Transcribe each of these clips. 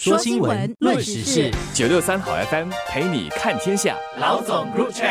说新闻，论时事，九六三好 FM 陪你看天下。老总入场。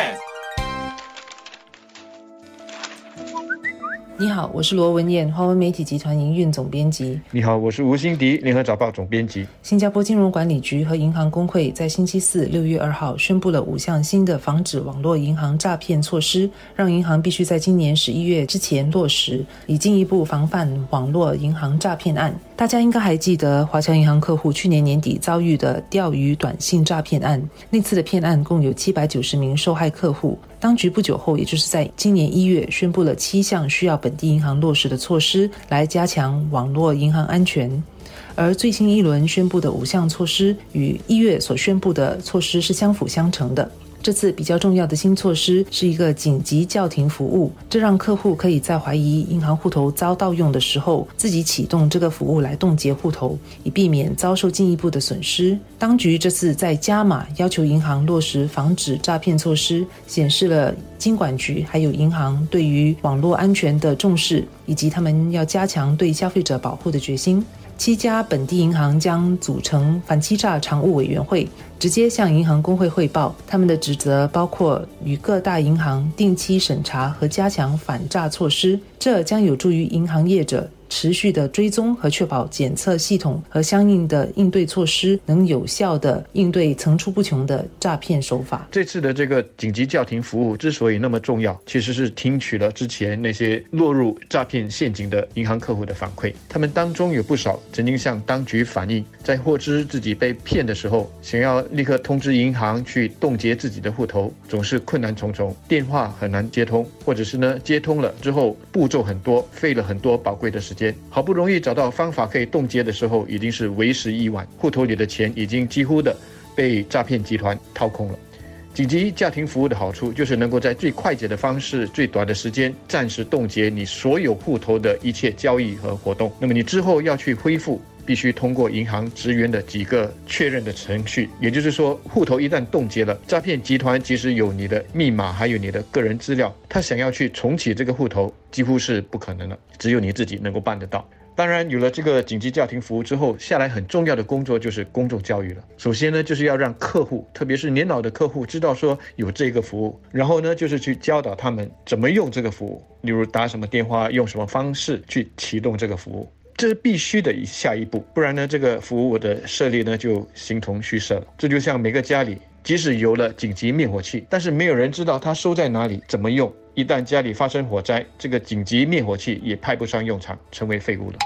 你好，我是罗文燕，华文媒体集团营运总编辑。你好，我是吴欣迪，联合早报总编辑。新加坡金融管理局和银行工会在星期四六月二号宣布了五项新的防止网络银行诈骗措施，让银行必须在今年十一月之前落实，以进一步防范网络银行诈骗案。大家应该还记得华侨银行客户去年年底遭遇的钓鱼短信诈骗案，那次的骗案共有七百九十名受害客户。当局不久后，也就是在今年一月，宣布了七项需要本地银行落实的措施，来加强网络银行安全。而最新一轮宣布的五项措施，与一月所宣布的措施是相辅相成的。这次比较重要的新措施是一个紧急叫停服务，这让客户可以在怀疑银行户头遭盗用的时候，自己启动这个服务来冻结户头，以避免遭受进一步的损失。当局这次在加码要求银行落实防止诈骗措施，显示了金管局还有银行对于网络安全的重视，以及他们要加强对消费者保护的决心。七家本地银行将组成反欺诈常务委员会，直接向银行工会汇报。他们的职责包括与各大银行定期审查和加强反诈措施，这将有助于银行业者。持续的追踪和确保检测系统和相应的应对措施能有效的应对层出不穷的诈骗手法。这次的这个紧急叫停服务之所以那么重要，其实是听取了之前那些落入诈骗陷阱的银行客户的反馈。他们当中有不少曾经向当局反映，在获知自己被骗的时候，想要立刻通知银行去冻结自己的户头，总是困难重重，电话很难接通，或者是呢接通了之后步骤很多，费了很多宝贵的时间。间好不容易找到方法可以冻结的时候，已经是为时已晚，户头里的钱已经几乎的被诈骗集团掏空了。紧急家庭服务的好处就是能够在最快捷的方式、最短的时间暂时冻结你所有户头的一切交易和活动。那么你之后要去恢复，必须通过银行职员的几个确认的程序。也就是说，户头一旦冻结了，诈骗集团即使有你的密码，还有你的个人资料，他想要去重启这个户头，几乎是不可能的。只有你自己能够办得到。当然，有了这个紧急叫停服务之后，下来很重要的工作就是公众教育了。首先呢，就是要让客户，特别是年老的客户，知道说有这个服务，然后呢，就是去教导他们怎么用这个服务，例如打什么电话，用什么方式去启动这个服务，这是必须的下一步，不然呢，这个服务的设立呢就形同虚设了。这就像每个家里，即使有了紧急灭火器，但是没有人知道它收在哪里，怎么用。一旦家里发生火灾，这个紧急灭火器也派不上用场，成为废物了。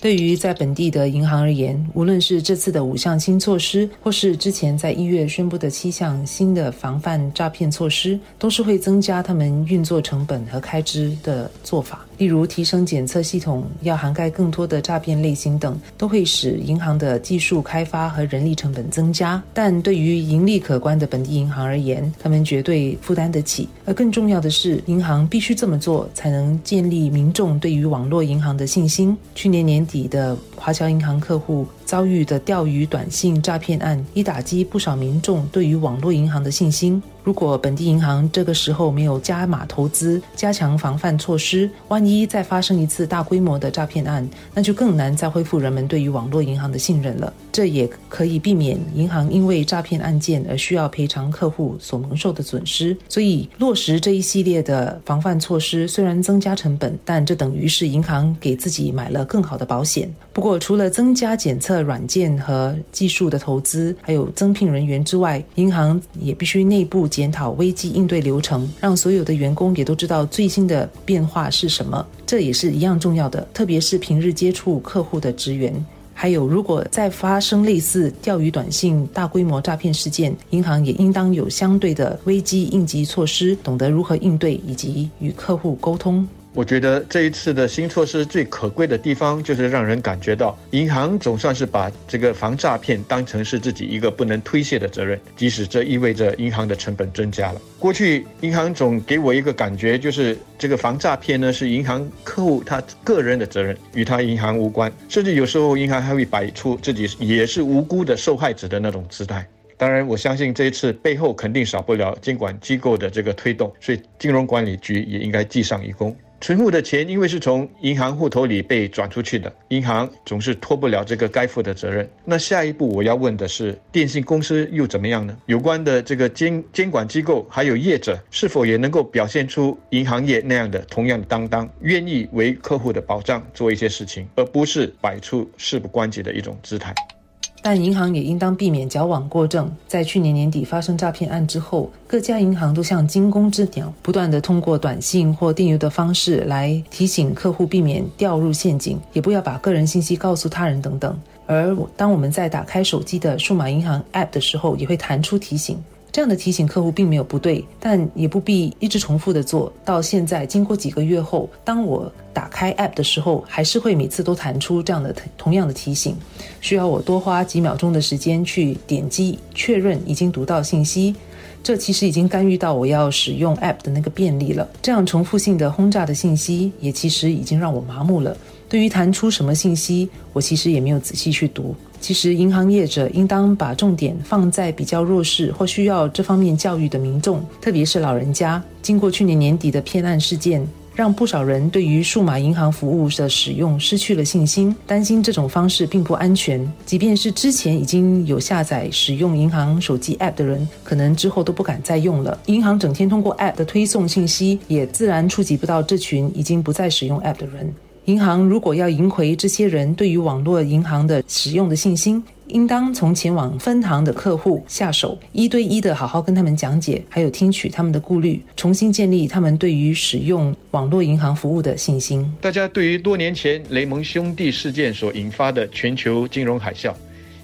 对于在本地的银行而言，无论是这次的五项新措施，或是之前在一月宣布的七项新的防范诈骗措施，都是会增加他们运作成本和开支的做法。例如，提升检测系统，要涵盖更多的诈骗类型等，都会使银行的技术开发和人力成本增加。但对于盈利可观的本地银行而言，他们绝对负担得起。而更重要的是，银行必须这么做，才能建立民众对于网络银行的信心。去年年底的华侨银行客户遭遇的钓鱼短信诈骗案，已打击不少民众对于网络银行的信心。如果本地银行这个时候没有加码投资、加强防范措施，万一再发生一次大规模的诈骗案，那就更难再恢复人们对于网络银行的信任了。这也可以避免银行因为诈骗案件而需要赔偿客户所蒙受的损失。所以，落实这一系列的防范措施，虽然增加成本，但这等于是银行给自己买了更好的保险。不过，除了增加检测的软件和技术的投资，还有增聘人员之外，银行也必须内部。检讨危机应对流程，让所有的员工也都知道最新的变化是什么，这也是一样重要的。特别是平日接触客户的职员，还有如果再发生类似钓鱼短信大规模诈骗事件，银行也应当有相对的危机应急措施，懂得如何应对以及与客户沟通。我觉得这一次的新措施最可贵的地方，就是让人感觉到银行总算是把这个防诈骗当成是自己一个不能推卸的责任，即使这意味着银行的成本增加了。过去银行总给我一个感觉，就是这个防诈骗呢是银行客户他个人的责任，与他银行无关，甚至有时候银行还会摆出自己也是无辜的受害者的那种姿态。当然，我相信这一次背后肯定少不了监管机构的这个推动，所以金融管理局也应该记上一功。存户的钱因为是从银行户头里被转出去的，银行总是脱不了这个该负的责任。那下一步我要问的是，电信公司又怎么样呢？有关的这个监监管机构还有业者，是否也能够表现出银行业那样的同样的担当，愿意为客户的保障做一些事情，而不是摆出事不关己的一种姿态？但银行也应当避免矫枉过正。在去年年底发生诈骗案之后，各家银行都像惊弓之鸟，不断地通过短信或电邮的方式来提醒客户避免掉入陷阱，也不要把个人信息告诉他人等等。而当我们在打开手机的数码银行 App 的时候，也会弹出提醒。这样的提醒客户并没有不对，但也不必一直重复的做。到现在，经过几个月后，当我打开 App 的时候，还是会每次都弹出这样的同样的提醒，需要我多花几秒钟的时间去点击确认已经读到信息。这其实已经干预到我要使用 App 的那个便利了。这样重复性的轰炸的信息，也其实已经让我麻木了。对于弹出什么信息，我其实也没有仔细去读。其实，银行业者应当把重点放在比较弱势或需要这方面教育的民众，特别是老人家。经过去年年底的骗案事件，让不少人对于数码银行服务的使用失去了信心，担心这种方式并不安全。即便是之前已经有下载使用银行手机 App 的人，可能之后都不敢再用了。银行整天通过 App 的推送信息，也自然触及不到这群已经不再使用 App 的人。银行如果要赢回这些人对于网络银行的使用的信心，应当从前往分行的客户下手，一对一的好好跟他们讲解，还有听取他们的顾虑，重新建立他们对于使用网络银行服务的信心。大家对于多年前雷蒙兄弟事件所引发的全球金融海啸，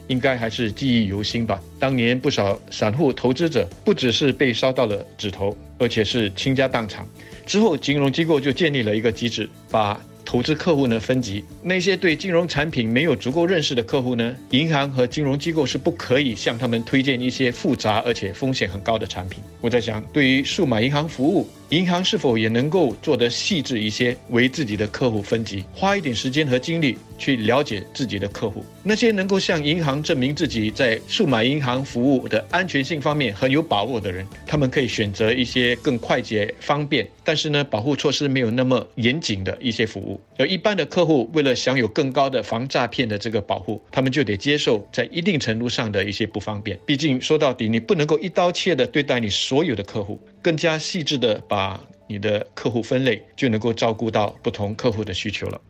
应该还是记忆犹新吧？当年不少散户投资者不只是被烧到了指头，而且是倾家荡产。之后，金融机构就建立了一个机制，把投资客户呢分级，那些对金融产品没有足够认识的客户呢，银行和金融机构是不可以向他们推荐一些复杂而且风险很高的产品。我在想，对于数码银行服务，银行是否也能够做得细致一些，为自己的客户分级，花一点时间和精力去了解自己的客户。那些能够向银行证明自己在数码银行服务的安全性方面很有把握的人，他们可以选择一些更快捷、方便，但是呢，保护措施没有那么严谨的一些服务。而一般的客户为了享有更高的防诈骗的这个保护，他们就得接受在一定程度上的一些不方便。毕竟说到底，你不能够一刀切的对待你所有的客户，更加细致的把你的客户分类，就能够照顾到不同客户的需求了。